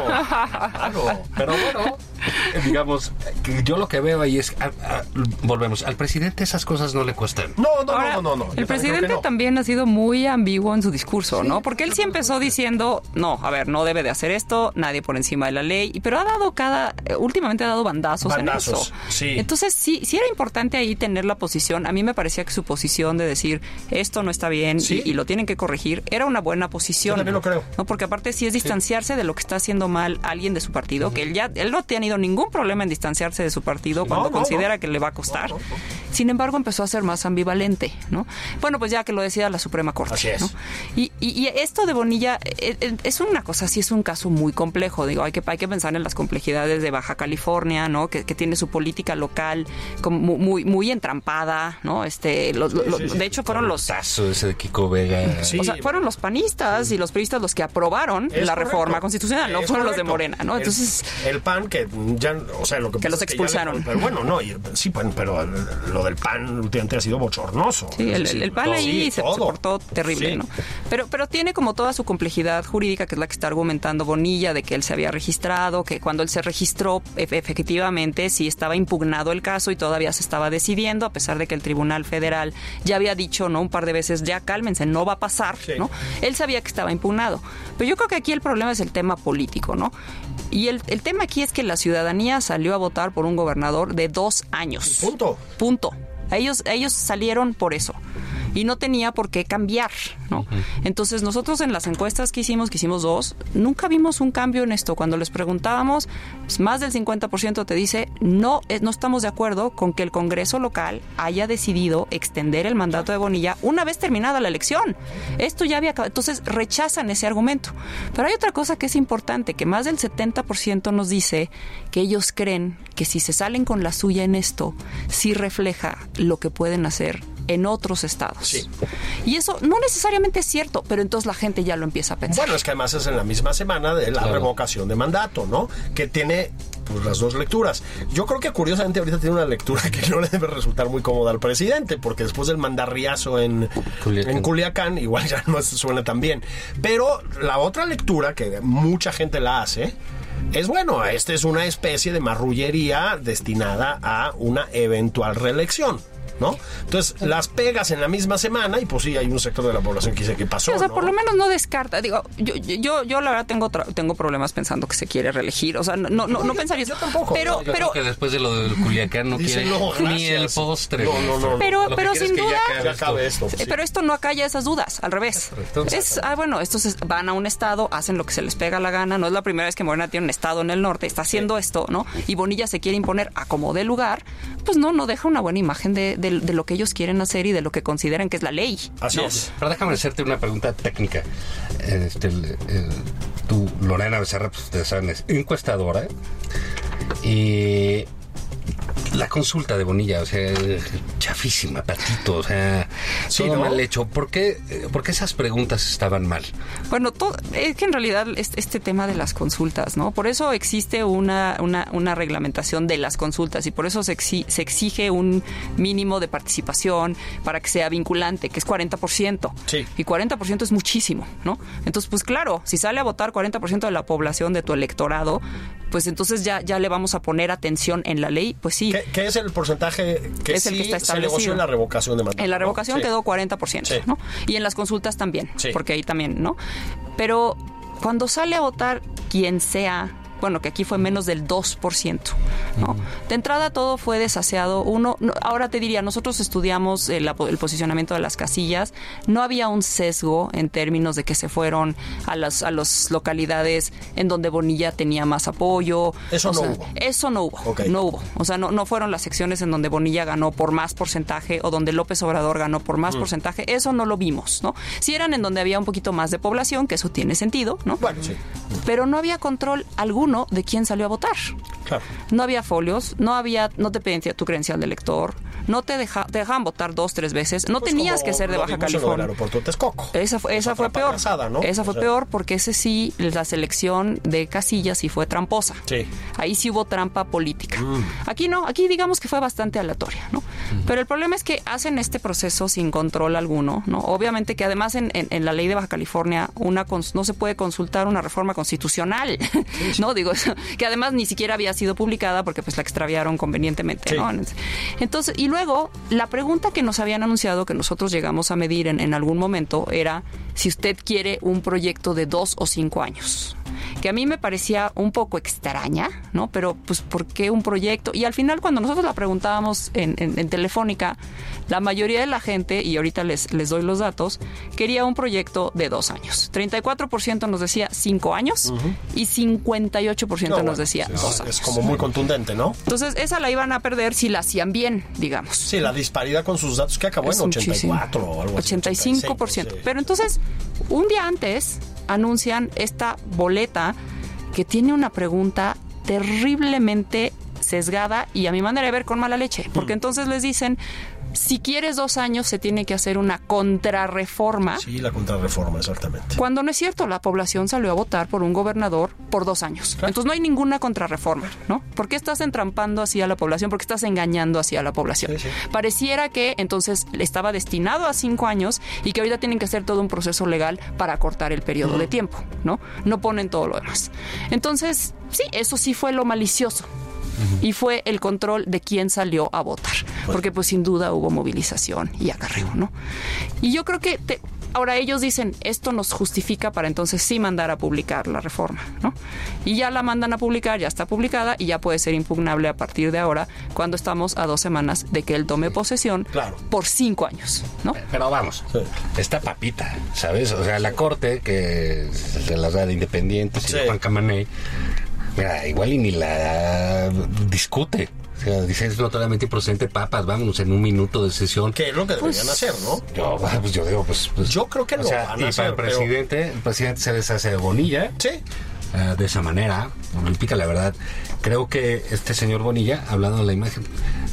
malo. Pero bueno, digamos, yo lo que veo ahí es. a- a- volvemos, al presidente esas cosas no le cuestan. No, no, Ahora, no, no, no. El presidente también ha sido muy ambiguo en su discurso, ¿no? Porque él sí empezó diciendo, no, a ver, no debe de hacer esto, nadie por encima de la ley, y- pero ha dado cada, eh, últimamente ha dado bandazos, Bandazos, en eso. sí. Entonces sí, sí era importante ahí tener la posición. A mí me parecía que su posición de decir esto no está bien Sí. y, y lo tienen que corregir era una buena posición. Yo también lo creo. ¿no? Porque aparte sí es distanciarse de lo que está haciendo mal alguien de su partido, que él ya, él no ha tenido ningún problema en distanciarse de su partido cuando no, considera no. que le va a costar. Sin embargo, empezó a ser más ambivalente, ¿no? Bueno, pues ya que lo decida la Suprema Corte. Así es. Y, y- y esto de Bonilla eh, eh, es una cosa, sí es un caso muy complejo. Digo, hay que, hay que pensar en las complejidades de Baja California, ¿no? Que, que tiene su política local como mu- muy, muy entrampada, ¿no? Este, lo- lo- lo- de hecho, fueron los ese de Kiko Vega. Sí. o sea, fueron los panistas y los priistas los que aprobaron Es la correcto. reforma constitucional, no Es fueron los de. Morena, ¿no? Entonces, El, PAN, que ya, o sea, lo que, los ya expulsaron. pero bueno, no, y- sí, pero lo del PAN últimamente ha sido bochornoso. Sí, el, PAN ahí Sí, se, se portó terrible, Sí. ¿no? Pero, pero tiene como toda su complejidad jurídica, que es la que está argumentando Bonilla, de que él se había registrado, que cuando él se registró, efe- efectivamente, sí estaba impugnado el caso y todavía se estaba decidiendo, a pesar de que el Tribunal Federal ya había dicho, ¿no? Un par de veces, ya cálmense, no va a pasar, Sí. ¿no? Él sabía que estaba impugnado. Pero yo creo que aquí el problema es el tema político, ¿no? Y el, el tema aquí es que la ciudadanía salió a votar por un gobernador de dos años. Punto. Punto. Ellos, ellos salieron por eso. Y no tenía por qué cambiar, ¿no? Entonces nosotros en las encuestas que hicimos, que hicimos dos, nunca vimos un cambio en esto. Cuando les preguntábamos, pues, más del 50% te dice, no, eh, no estamos de acuerdo con que el Congreso local haya decidido extender el mandato de Bonilla una vez terminada la elección. Esto ya había acabado. Entonces rechazan ese argumento. Pero hay otra cosa que es importante, que más del 70% nos dice que ellos creen que si se salen con la suya en esto, sí refleja lo que pueden hacer en otros estados. Sí. Y eso no necesariamente es cierto, pero entonces la gente ya lo empieza a pensar. Bueno, es que además es en la misma semana de la Claro. revocación de mandato, ¿no? Que tiene pues, las dos lecturas. Yo creo que curiosamente ahorita tiene una lectura [laughs] que no le debe resultar muy cómoda al presidente, porque después del mandarriazo en Culiacán. en Culiacán, igual [laughs] ya no suena tan bien. Pero la otra lectura que mucha gente la hace es bueno, esta es una especie de marrullería destinada a una eventual reelección. ¿No? Entonces las pegas en la misma semana y pues sí hay un sector de la población que dice que pasó. Sí, o sea, ¿no? por lo menos no descarta. Digo, yo, yo, yo la verdad tengo, tengo problemas pensando que se quiere reelegir. O sea, no, no, no, yo- pensaría yo eso. tampoco. Pero, Yo pero, creo que después de lo del Culiacán no Dice, quiere no, ni el postre. No, no, no. pero, pero sin duda. ya acabe esto. Sí. Pero esto no acalla esas dudas, al revés. Es, ah, bueno, estos es- van a un estado, hacen lo que se les pega la gana. No es la primera vez que Morena tiene un estado en el norte, está haciendo esto, ¿no? Y Bonilla se quiere imponer a como de lugar, pues no, no deja una buena imagen de, de- de lo que ellos quieren hacer y de lo que consideran que es la ley. Así ¿no? es. Pero déjame hacerte una pregunta técnica. Este, el- el- tú, Lorena Becerra, pues ustedes saben, es encuestadora. Y la consulta de Bonilla, o sea, chafísima, patito, o sea, Sí, todo ¿no? mal hecho. ¿Por qué, eh, por qué esas preguntas estaban mal? Bueno, todo, es que en realidad este, este tema de las consultas, ¿no? Por eso existe una, una, una reglamentación de las consultas y por eso se, exi- se exige un mínimo de participación para que sea vinculante, que es 40%. Sí. Y 40% es muchísimo, ¿no? Entonces, pues claro, si sale a votar 40% de la población de tu electorado, pues entonces ya, ya le vamos a poner atención en la ley, pues sí. ¿Qué, qué es el porcentaje que Es el que está se negoció establecido. en la revocación de mandato? En la ¿no? revocación Sí. quedó 40%, Sí. ¿no? Y en las consultas también, Sí. porque ahí también, ¿no? Pero cuando sale a votar quien sea, bueno, que aquí fue menos del 2%, ¿no? De entrada todo fue desaseado. Uno, no, ahora te diría, nosotros estudiamos el, apo- el posicionamiento de las casillas, no había un sesgo en términos de que se fueron a las a las localidades en donde Bonilla tenía más apoyo. Eso O no sea, hubo. Eso no hubo, no hubo. O sea, no, no fueron las secciones en donde Bonilla ganó por más porcentaje o donde López Obrador ganó por Mm. más porcentaje. Eso no lo vimos, ¿no? Sí eran en donde había un poquito más de población, que eso tiene sentido, ¿no? Bueno, sí, Pero no había control alguno de quién salió a votar. claro. No había folios, no había, no te pedían tu credencial de elector, no te, deja- te dejaban votar dos, tres veces, no Pues tenías que ser de Baja del California. aeropuerto de Texcoco. Esa fue, esa Es fue peor. ¿no? Esa fue O sea, peor porque ese sí, la selección de casillas sí fue tramposa. Sí. Ahí sí hubo trampa política. Aquí no, aquí digamos que fue bastante aleatoria, ¿no? Pero el problema es que hacen este proceso sin control alguno, ¿no? Obviamente que además en, en- en la ley de Baja California una no se puede consultar una reforma constitucional, [laughs] ¿no? Digo, [laughs] que además ni siquiera había sido publicada porque pues la extraviaron convenientemente, Sí. ¿no? Entonces, y luego, la pregunta que nos habían anunciado, que nosotros llegamos a medir en, en algún momento, era si usted quiere un proyecto de dos o cinco años. Que a mí me parecía un poco extraña, ¿no? Pero, pues, ¿por qué un proyecto? Y al final, cuando nosotros la preguntábamos en, en- en Telefónica, la mayoría de la gente, y ahorita les, les doy los datos, quería un proyecto de dos años. 34% nos decía cinco años y 58% No, nos bueno, decía es- dos Es años. como muy contundente, ¿no? Entonces, esa la iban a perder si la hacían bien, digamos. Sí, la disparidad con sus datos que acabó Es en muchísimo. 84 o algo así. 85%. 85, sí. Pero entonces, un día antes anuncian esta boleta que tiene una pregunta terriblemente sesgada y a mi manera de ver con mala leche. Mm. Porque entonces les dicen, si quieres dos años se tiene que hacer una contrarreforma. Sí, la contrarreforma, exactamente. Cuando no es cierto, la población salió a votar por un gobernador por dos años. Entonces no hay ninguna contrarreforma, ¿no? ¿Por qué estás entrampando así a la población? ¿Por qué estás engañando así a la población? Sí, sí. Pareciera que entonces estaba destinado a cinco años y que ahorita tienen que hacer todo un proceso legal para cortar el periodo de tiempo, ¿no? No ponen todo lo demás. Entonces, sí, eso sí fue lo malicioso. Y fue el control de quién salió a votar. Porque pues sin duda hubo movilización y acarreo, ¿no? Y yo creo que te- ahora ellos dicen, esto nos justifica para entonces sí mandar a publicar la reforma, ¿no? Y ya la mandan a publicar, ya está publicada y ya puede ser impugnable a partir de ahora, cuando estamos a dos semanas de que él tome posesión Claro. por cinco años, ¿no? Pero vamos, Sí. está papita, ¿sabes? O sea, la corte, que es de la red Independientes y Sí. Juan Camaney, mira, igual y ni la discute. O sea, dice, es notoriamente improcedente, papas, vámonos en un minuto de sesión. Que es lo que deberían hacer, ¿no? Yo, pues yo digo, pues, pues- Yo creo que lo sea, van a y hacer, para el pero- presidente, el presidente se deshace de Bonilla. Sí. eh, de esa manera, olímpica, la verdad. Creo que este señor Bonilla, hablando de la imagen,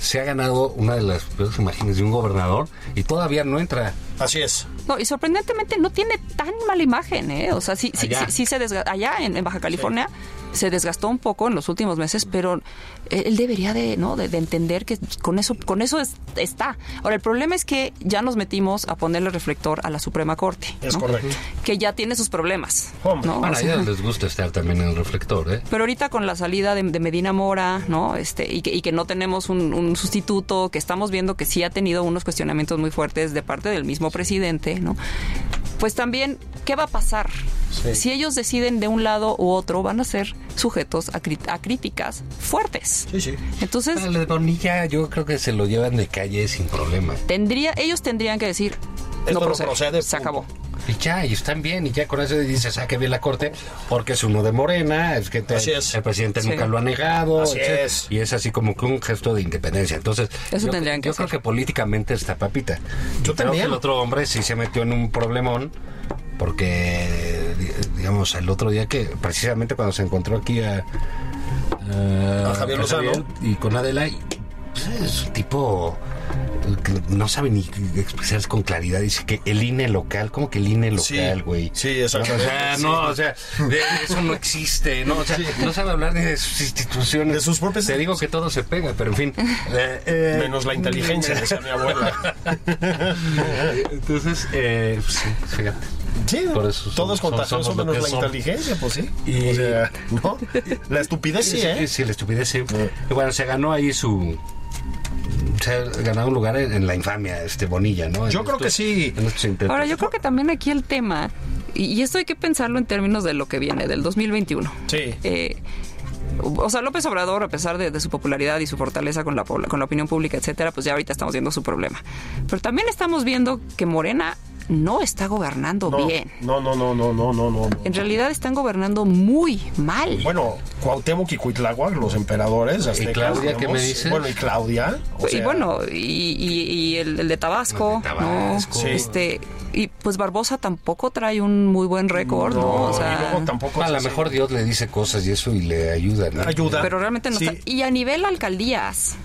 se ha ganado una de las peores imágenes de un gobernador y todavía no entra. Así es. No, y sorprendentemente no tiene tan mala imagen, ¿eh? O sea, sí, sí, sí, sí se desgastó. Allá en, en Baja California se desgastó un poco en los últimos meses, pero él debería de, ¿no? de, de entender que con eso, con eso es- está. Ahora, el problema es que ya nos metimos a ponerle reflector a la Suprema Corte. Es ¿no? correcto. Que ya tiene sus problemas. Hombre, ¿no? Bueno, O a sea, ellos les gusta estar también en el reflector, ¿eh? pero ahorita con la salida de, de Medina Mora, ¿no? Este, y que, y que no tenemos un, un sustituto, que estamos viendo que sí ha tenido unos cuestionamientos muy fuertes de parte del mismo presidente, ¿no? Pues también, ¿qué va a pasar? Sí. Si ellos deciden de un lado u otro, van a ser sujetos a, a críticas fuertes. Sí, sí. Entonces, El de Bonilla yo creo que se lo llevan de calle sin problema. tendría, ellos tendrían que decir, Esto no no procede, se acabó. Y ya, y están bien, y ya con eso dices, ah, que bien la corte, porque es uno de Morena, es que te- es. el presidente Sí. nunca lo ha negado, Así es. y es así como que un gesto de independencia. Entonces, Eso yo, tendrían que yo creo que políticamente está papita. Yo Creo también. que el otro hombre sí se metió en un problemón, porque, di- digamos, el otro día que, precisamente cuando se encontró aquí a, A Javier Lozano. y con Adela, pues, es un tipo no sabe ni expresarse con claridad. Dice que el INE local, ¿cómo que el INE Sí, local, güey? sí, O exactamente. sea, no, o sea, de- eso no existe, ¿no? O sea, no sabe hablar ni de sus instituciones. De sus propias- Te digo que todo se pega, pero en fin. Eh, eh, Menos la inteligencia, decía mi abuela. [laughs] Entonces, eh, pues sí, fíjate. Sí, Por eso son- todo es son- contagioso somos lo menos la inteligencia, pues sí. Y- O sea, ¿no? La estupidez sí, ¿eh? Sí, la estupidez sí. Y bueno, se ganó ahí su. Se ha ganado un lugar en, en la infamia, este Bonilla, ¿no? Yo En creo que sí. Ahora, yo creo que también aquí el tema, y, y esto hay que pensarlo en términos de lo que viene, del 2021. Sí. Eh, o sea, López Obrador, a pesar de, de su popularidad y su fortaleza con la, con la opinión pública, etcétera, pues ya ahorita estamos viendo su problema. Pero también estamos viendo que Morena no está gobernando No, bien. no, no, no, no, no, no, no. En realidad están gobernando muy mal. Bueno, Cuauhtémoc y Cuitláhuac, los emperadores. aztecas, Claudia, ¿qué me dices? Bueno, y Claudia. o y sea, bueno, y, y- y el, el de Tabasco, de Tabasco. ¿no? Sí. Este, y pues Barbosa tampoco trae un muy buen récord, ¿no? no, O sea, y luego tampoco. A lo así. mejor Dios le dice cosas y eso y le ayuda, ¿no? Ayuda. pero realmente no Sí. está. Y a nivel alcaldías,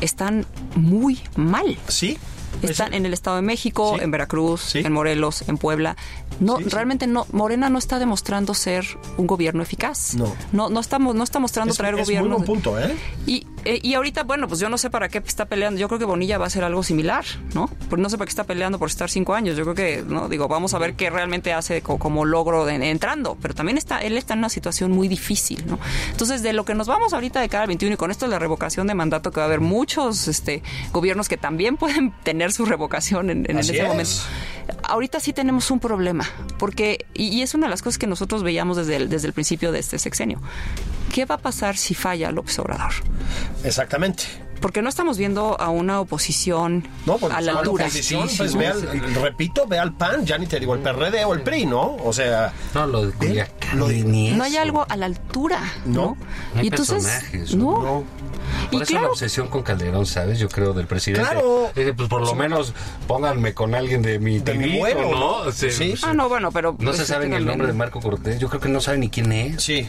están muy mal. Sí. Están en el Estado de México, Sí. en Veracruz, Sí. en Morelos, en Puebla. No, Sí, realmente no. Morena no está demostrando ser un gobierno eficaz. No. No, no estamos, no está mostrando Es, traer es muy gobierno. buen punto, ¿eh? Y, eh, y ahorita, bueno, pues yo no sé para qué está peleando. Yo creo que Bonilla va a hacer algo similar, ¿no? Pues no sé para qué está peleando por estar cinco años. Yo creo que, no, digo, vamos a ver qué realmente hace co- como logro de- entrando. Pero también está, él está en una situación muy difícil, ¿no? Entonces, de lo que nos vamos ahorita de cara al 21 y con esto de la revocación de mandato, que va a haber muchos este, gobiernos que también pueden tener su revocación en, ese es. momento. Ahorita sí tenemos un problema, porque, y, y es una de las cosas que nosotros veíamos desde el, desde el principio de este sexenio. ¿Qué va a pasar si falla López Obrador? Exactamente. Porque no estamos viendo a una oposición No, porque a la la altura. oposición, Sí, pues sí, ve sí. al, repito, ve al PAN, ya ni te digo el PRD o el PRI, ¿no? O sea, No, lo de Culiacán, Lo de- ni No hay algo a la altura, No. ¿no? No hay y entonces, personajes, no. no. Por Y eso la claro, obsesión con Calderón, ¿sabes? Yo creo del presidente. Claro. Dice, pues por lo menos pónganme con alguien de mi De mi vuelo, ¿no? ¿no? O sea, Sí. pues, ah, no, bueno, pero No se pues, sabe ni el nombre de Marco Cortés. Yo creo que no sabe ni quién es. Sí.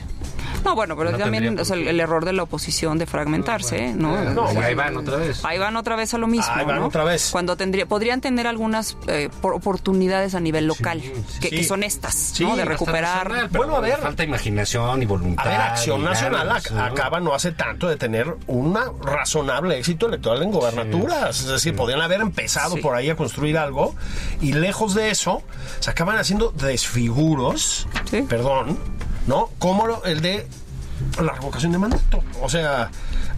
No, bueno, pero No también o sea, el, error de la oposición de fragmentarse, ¿no? Ah, No, y ahí van otra vez. Ahí van otra vez a lo mismo, Ahí van ¿no? otra vez. Cuando tendría, podrían tener algunas eh, por- oportunidades a nivel local, que, sí. que son estas, Sí, ¿no? De recuperar. Nacional, pero Bueno, a ver. Falta imaginación y voluntad. A ver, Acción Nacional ganas, ¿no? acaba no hace tanto de tener un razonable éxito electoral en gobernaturas. Es decir, podían haber empezado Sí. por ahí a construir algo y lejos de eso se acaban haciendo desfiguros, Sí. perdón, ¿no? Como lo- el de la revocación de mandato. O sea,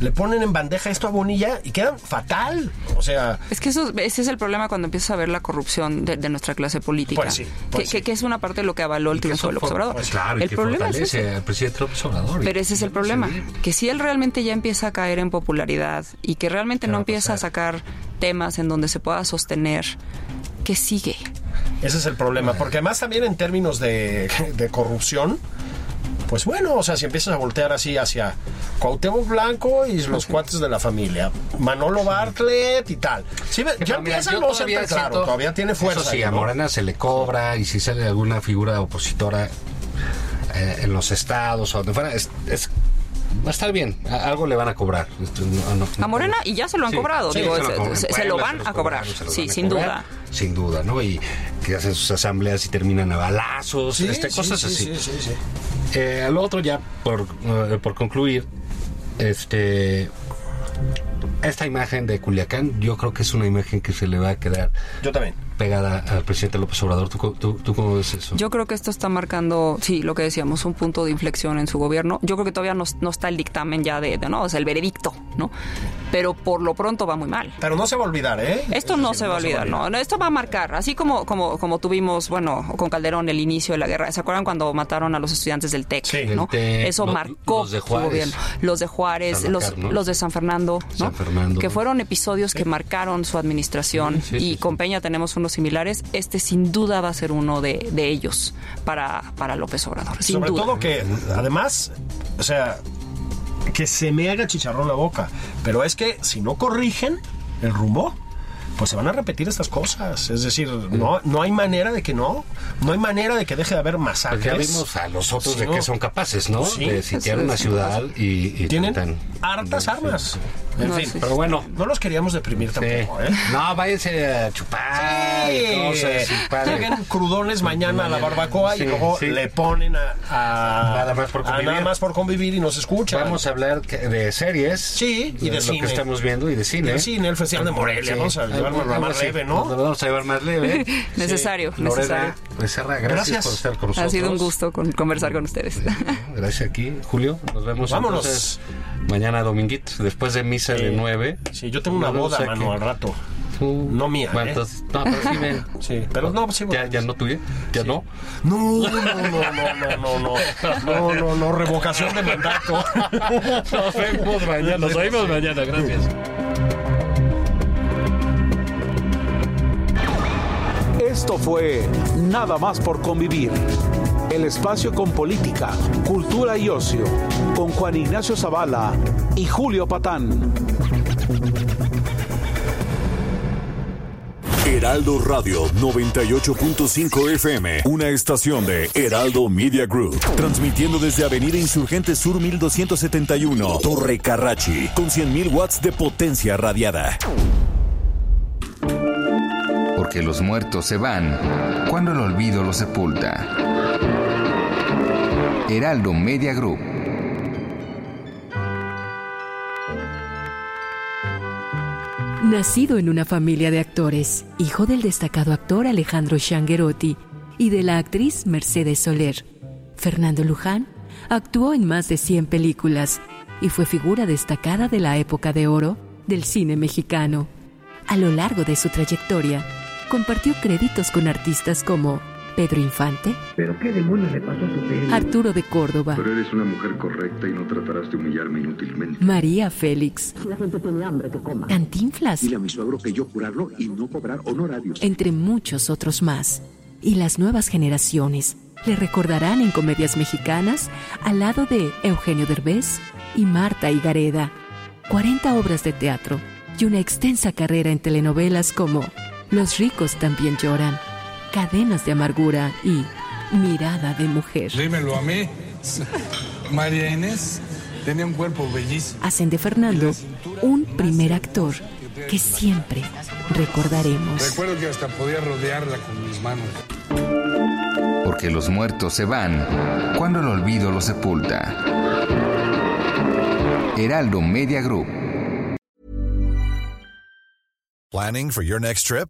le ponen en bandeja esto a Bonilla y quedan fatal. O sea, Es que eso, ese es el problema cuando empiezas a ver la corrupción de, de nuestra clase política. Pues sí, que, pues que- sí. que es una parte de lo que avaló el triunfo eso de López for- Obrador. pues claro, y el que problema es ese. al presidente López Obrador. Pero ese es el problema, Sí. que si él realmente ya empieza a caer en popularidad y que realmente ¿Qué no a empieza a pasar? sacar temas en donde se pueda sostener, ¿qué sigue? Ese es el problema, porque además también en términos de, de corrupción, pues bueno, o sea, si empiezas a voltear así hacia Cuauhtémoc Blanco y los cuates de la familia, Manolo Bartlett y tal. Sí, ya pero mira, empieza yo a no ser todavía tan claro, siento- todavía tiene fuerza. Eso sí, ahí, a ¿no? Morena se le cobra y si sale alguna figura opositora eh, en los estados o donde fuera, es, es- va a estar bien. A- algo le van a cobrar. Esto no- no- A Morena y ya se lo han Sí, cobrado, sí, digo, se lo se, cobran. se- se Puebla lo se van los a cobrar, los sí, sin cobrar, duda. Sin duda, ¿no? Y que hacen sus asambleas y terminan a balazos, Sí, este, sí, cosas sí, así. Eh, al otro ya por, eh, por concluir, este esta imagen de Culiacán, yo creo que es una imagen que se le va a quedar Yo también. pegada al presidente López Obrador. ¿Tú, tú, tú cómo ves eso? Yo creo que esto está marcando, sí, lo que decíamos, un punto de inflexión en su gobierno. Yo creo que todavía no, no está el dictamen ya de, de, no, o sea, el veredicto, ¿no? Pero por lo pronto va muy mal. Pero no se va a olvidar, ¿eh? Esto Es no decir, se va a olvidar, no. Esto va a marcar, así como, como, como tuvimos, bueno, con Calderón el inicio de la guerra. ¿Se acuerdan cuando mataron a los estudiantes del TEC? Sí. ¿no? TEC, Eso marcó los de su Juárez. gobierno. Los de Juárez, los, los de San Fernando, ¿no? San Fernando. Que fueron episodios que marcaron su administración Sí, y con Peña tenemos unos similares. Este sin duda va a ser uno de, de ellos para, para López Obrador. Sin Sobre duda. todo que, además, o sea, que se me haga chicharrón la boca. Pero es que si no corrigen el rumbo, pues se van a repetir estas cosas. Es decir, no, no hay manera de que no, no hay manera de que deje de haber masacres. Porque ya vimos a los otros Sí, de no. que son capaces, ¿no? Sí. de sitiar una ciudad y, y Tienen tratan- hartas armas. En No, fin, sí, Pero bueno, no los queríamos deprimir sí. tampoco, ¿eh? no, váyanse a chupar padre. Lleguen crudones mañana a la barbacoa Sí, y luego sí. le ponen a, a- Nada más por a convivir. nada más por convivir y nos escuchan. Vamos a hablar de series. Sí, y de lo cine. que estamos viendo y de cine. El cine, el Festival de Morelia. Sí. Vamos a llevarlo más así. leve, Nos ¿no? lo vamos a llevar más leve. [laughs] Necesario, Lorena necesario. Becerra, gracias, Gracias. por estar con nosotros. Ha sido un gusto con- conversar con ustedes. Gracias aquí, Julio. Nos vemos Vámonos. entonces mañana dominguito, después de misa de Sí. 9. Sí, yo tengo una boda, mano, al rato. No mía, Bueno, ¿eh? entonces, no, pero sí ven. [laughs] Sí, pero no, sí, ¿Ya, ya no tuya? ¿Ya no? No, no, no, no, no, no, no, no, no, no, revocación de mandato. [laughs] Nos vemos mañana. Nos oímos mañana. Gracias. Esto fue Nada más por convivir. El espacio con política, cultura y ocio, con Juan Ignacio Zavala y Julio Patán. Heraldo Radio 98.5 FM, una estación de Heraldo Media Group, transmitiendo desde Avenida Insurgente Sur 1271, Torre Carrachi, con 100.000 watts de potencia radiada. Porque los muertos se van cuando el olvido los sepulta. Heraldo Media Group. Nacido en una familia de actores, hijo del destacado actor Alejandro Shanguerotti y de la actriz Mercedes Soler, Fernando Luján actuó en más de 100 películas y fue figura destacada de la época de oro del cine mexicano. A lo largo de su trayectoria, compartió créditos con artistas como Pedro Infante, ¿Pero qué demonios le pasó a su pelo? Arturo de Córdoba, Pero eres una mujer correcta y no tratarás de humillarme inútilmente. María Félix, La gente tiene hambre que coma. Cantinflas, Dile a mi suegro que yo curarlo y no cobrar honorarios. entre muchos otros más. Y las nuevas generaciones le recordarán en comedias mexicanas al lado de Eugenio Derbez y Marta Higareda. 40 obras de teatro y una extensa carrera en telenovelas como Los ricos también lloran, Cadenas de amargura y Mirada de mujer. Dímelo a mí. María Inés tenía un cuerpo bellísimo. Hacen de Fernando un primer actor que siempre recordaremos. Recuerdo que hasta podía rodearla con mis manos. Porque los muertos se van cuando el olvido los sepulta. Heraldo Media Group. Planning for your next trip?